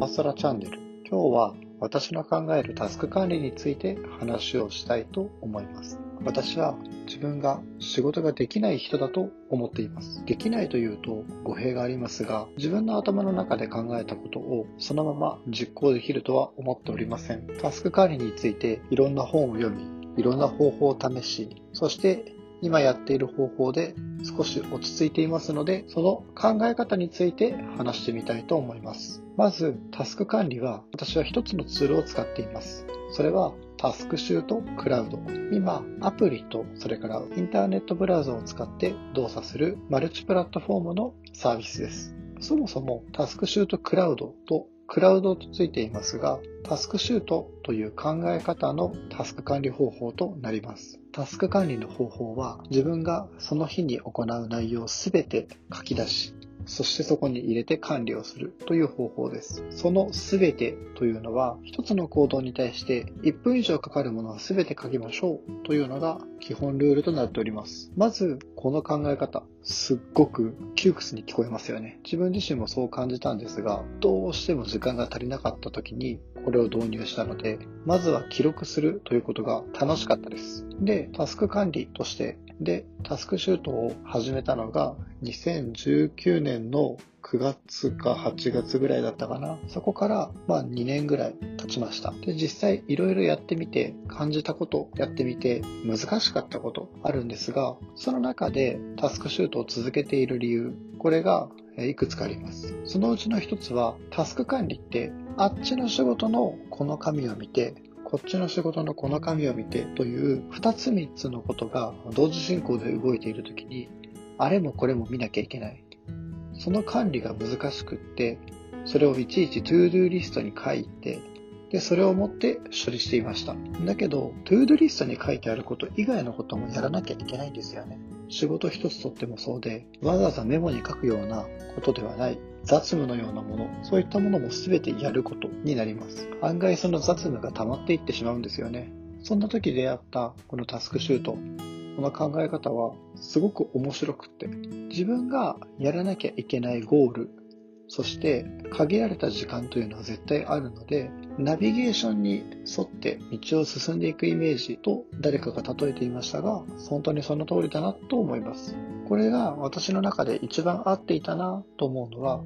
マスラチャンネル。今日は私の考えるタスク管理について話をしたいと思います。私は自分が仕事ができない人だと思っています。できないというと語弊がありますが、自分の頭の中で考えたことをそのまま実行できるとは思っておりません。タスク管理についていろんな本を読み、いろんな方法を試し、そして今やっている方法で少し落ち着いていますので、その考え方について話してみたいと思います。まず、タスク管理は私は一つのツールを使っています。それはタスクシュートクラウド。今、アプリとそれからインターネットブラウザを使って動作するマルチプラットフォームのサービスです。そもそもタスクシュートクラウドとクラウドとついていますが、タスクシュートという考え方のタスク管理方法となります。タスク管理の方法は自分がその日に行う内容をすべて書き出し、そしてそこに入れて管理をするという方法です。そのすべてというのは、一つの行動に対して1分以上かかるものはすべて書きましょうというのが基本ルールとなっております。まず、この考え方、すっごく窮屈に聞こえますよね。自分自身もそう感じたんですが、どうしても時間が足りなかった時にこれを導入したので、まずは記録するということが楽しかったです。で、タスク管理としてで、タスクシュートを始めたのが2019年の9月か8月ぐらいだったかな。そこから、まあ2年ぐらい経ちました。で、実際いろいろやってみて、感じたこと、やってみて、難しかったことあるんですが、その中でタスクシュートを続けている理由、これがいくつかあります。そのうちの一つは、タスク管理って、あっちの仕事のこの紙を見て、こっちの仕事のこの紙を見てという2つ3つのことが同時進行で動いている時にあれもこれも見なきゃいけない。その管理が難しくって、それをいちいち ToDo リストに書いて、で、それを持って処理していました。だけど、 ToDo リストに書いてあること以外のこともやらなきゃいけないんですよね。仕事一つとってもそうで、わざわざメモに書くようなことではない。雑務のようなもの、そういったものも全てやることになります。案外その雑務が溜まっていってしまうんですよね。そんな時出会ったこのタスクシュート、この考え方はすごく面白くって、自分がやらなきゃいけないゴール、そして限られた時間というのは絶対あるので、ナビゲーションに沿って道を進んでいくイメージと誰かが例えていましたが、本当にその通りだなと思います。これが私の中で一番合っていたなと思うのは、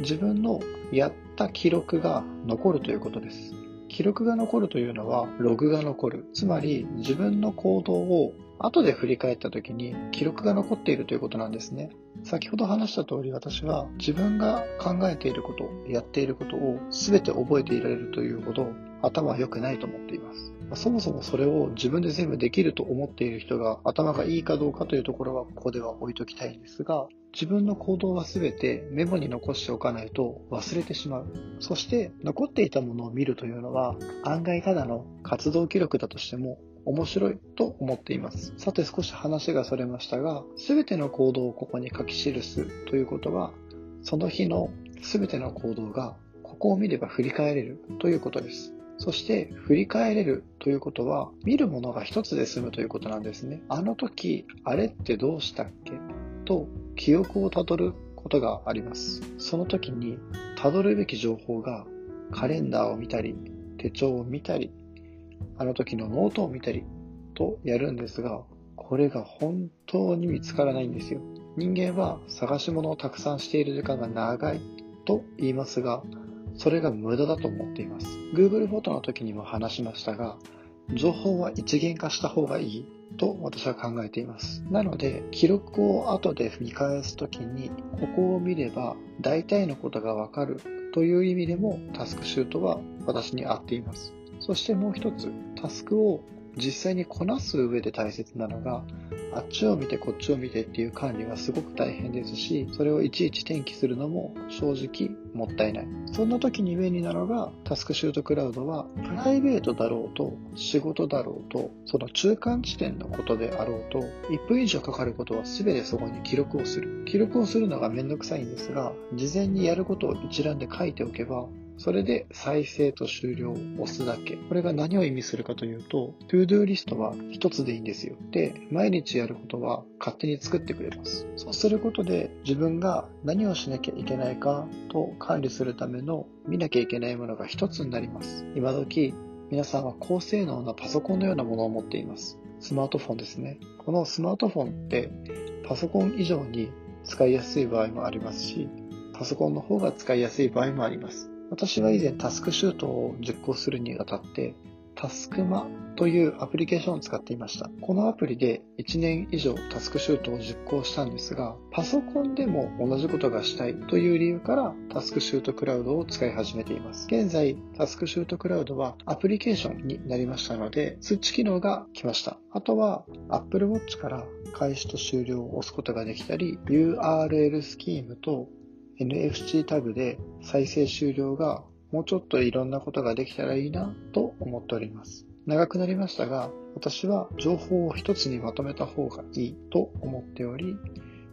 自分のやった記録が残るということです。記録が残るというのはログが残る。つまり自分の行動を後で振り返った時に記録が残っているということなんですね。先ほど話した通り私は自分が考えていること、やっていることを全て覚えていられるというほど頭は良くないと思っています。そもそもそれを自分で全部できると思っている人が頭がいいかどうかというところはここでは置いときたいんですが、自分の行動は全てメモに残しておかないと忘れてしまう。そして残っていたものを見るというのは案外ただの活動記録だとしても面白いと思っています。さて少し話がそれましたが、全ての行動をここに書き記すということは、その日の全ての行動がここを見れば振り返れるということです。そして振り返れるということは見るものが一つで済むということなんですね。あの時あれってどうしたっけ？と記憶をたどることがあります。その時にたどるべき情報がカレンダーを見たり手帳を見たりあの時のノートを見たりとやるんですがこれが本当に見つからないんですよ。人間は探し物をたくさんしている時間が長いと言いますがそれが無駄だと思っています。Google フォトの時にも話しましたが、情報は一元化した方がいいと私は考えています。なので、記録を後で見返す時に、ここを見れば大体のことがわかるという意味でもタスクシュートは私に合っています。そしてもう一つ、タスクを実際にこなす上で大切なのが、あっちを見てこっちを見てっていう管理がすごく大変ですし、それをいちいち転記するのも正直もったいない。そんな時に便利なのがタスクシュートクラウドは、プライベートだろうと、仕事だろうと、その中間地点のことであろうと、1分以上かかることは全てそこに記録をする。記録をするのがめんどくさいんですが、事前にやることを一覧で書いておけば、それで再生と終了を押すだけ。これが何を意味するかというと、ToDo リストは一つでいいんですよ。で、毎日やることは勝手に作ってくれます。そうすることで自分が何をしなきゃいけないかと管理するための見なきゃいけないものが一つになります。今時、皆さんは高性能なパソコンのようなものを持っています。スマートフォンですね。このスマートフォンってパソコン以上に使いやすい場合もありますし、パソコンの方が使いやすい場合もあります。私は以前タスクシュートを実行するにあたって、タスクマというアプリケーションを使っていました。このアプリで1年以上タスクシュートを実行したんですが、パソコンでも同じことがしたいという理由からタスクシュートクラウドを使い始めています。現在、タスクシュートクラウドはアプリケーションになりましたので、通知機能が来ました。あとは Apple Watch から開始と終了を押すことができたり、URL スキームと NFC タグで再生終了がもうちょっといろんなことができたらいいなと思っております。長くなりましたが、私は情報を一つにまとめた方がいいと思っており、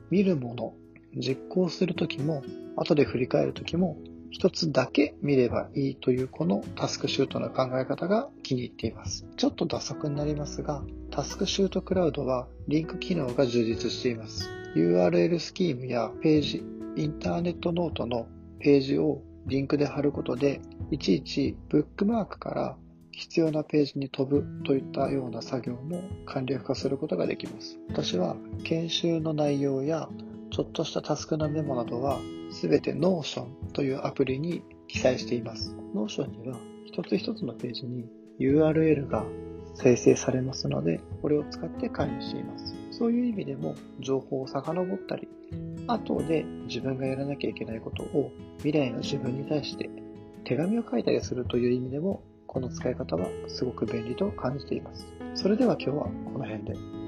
見るもの、実行するときも、後で振り返るときも、一つだけ見ればいいというこのタスクシュートの考え方が気に入っています。ちょっと脱足になりますが、タスクシュートクラウドはリンク機能が充実しています。URL スキームやページ、インターネットノートのページをリンクで貼ることで、いちいちブックマークから必要なページに飛ぶといったような作業も簡略化することができます。私は研修の内容やちょっとしたタスクのメモなどは全て Notion というアプリに記載しています。Notion には一つ一つのページに URL が生成されますので、これを使って管理しています。そういう意味でも情報を遡ったり、後で自分がやらなきゃいけないことを未来の自分に対して手紙を書いたりするという意味でも、この使い方はすごく便利と感じています。それでは今日はこの辺で。